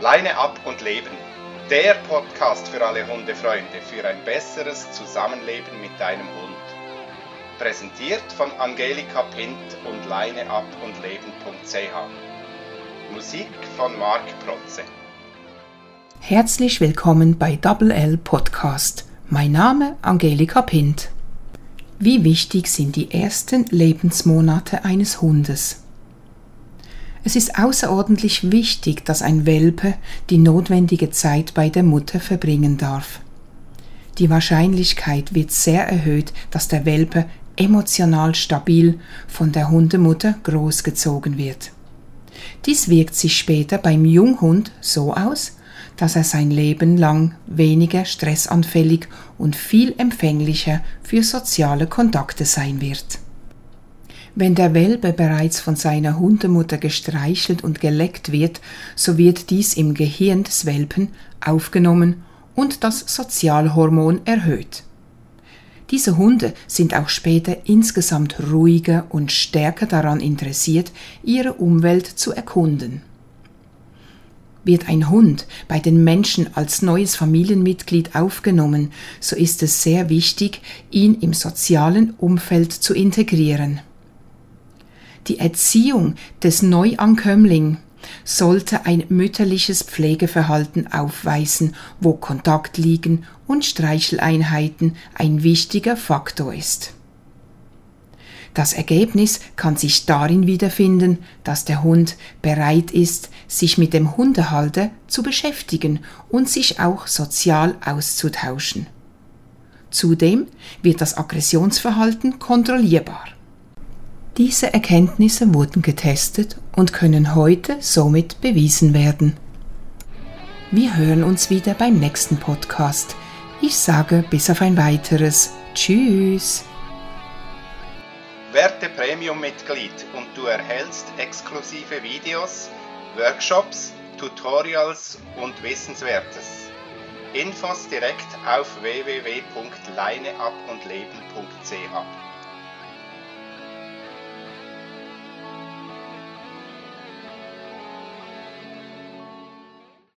Leine ab und leben. Der Podcast für alle Hundefreunde für ein besseres Zusammenleben mit deinem Hund. Präsentiert von Angelika Pint und leineab und leben.ch. Musik von Marc Protze. Herzlich willkommen bei Double L Podcast. Mein Name Angelika Pint. Wie wichtig sind die ersten Lebensmonate eines Hundes? Es ist außerordentlich wichtig, dass ein Welpe die notwendige Zeit bei der Mutter verbringen darf. Die Wahrscheinlichkeit wird sehr erhöht, dass der Welpe emotional stabil von der Hundemutter großgezogen wird. Dies wirkt sich später beim Junghund so aus, dass er sein Leben lang weniger stressanfällig und viel empfänglicher für soziale Kontakte sein wird. Wenn der Welpe bereits von seiner Hundemutter gestreichelt und geleckt wird, so wird dies im Gehirn des Welpen aufgenommen und das Sozialhormon erhöht. Diese Hunde sind auch später insgesamt ruhiger und stärker daran interessiert, ihre Umwelt zu erkunden. Wird ein Hund bei den Menschen als neues Familienmitglied aufgenommen, so ist es sehr wichtig, ihn im sozialen Umfeld zu integrieren. Die Erziehung des Neuankömmling sollte ein mütterliches Pflegeverhalten aufweisen, wo Kontaktliegen und Streicheleinheiten ein wichtiger Faktor ist. Das Ergebnis kann sich darin wiederfinden, dass der Hund bereit ist, sich mit dem Hundehalter zu beschäftigen und sich auch sozial auszutauschen. Zudem wird das Aggressionsverhalten kontrollierbar. Diese Erkenntnisse wurden getestet und können heute somit bewiesen werden. Wir hören uns wieder beim nächsten Podcast. Ich sage bis auf ein weiteres. Tschüss. Werde Premium-Mitglied und du erhältst exklusive Videos, Workshops, Tutorials und Wissenswertes. Infos direkt auf www.leineabundleben.ch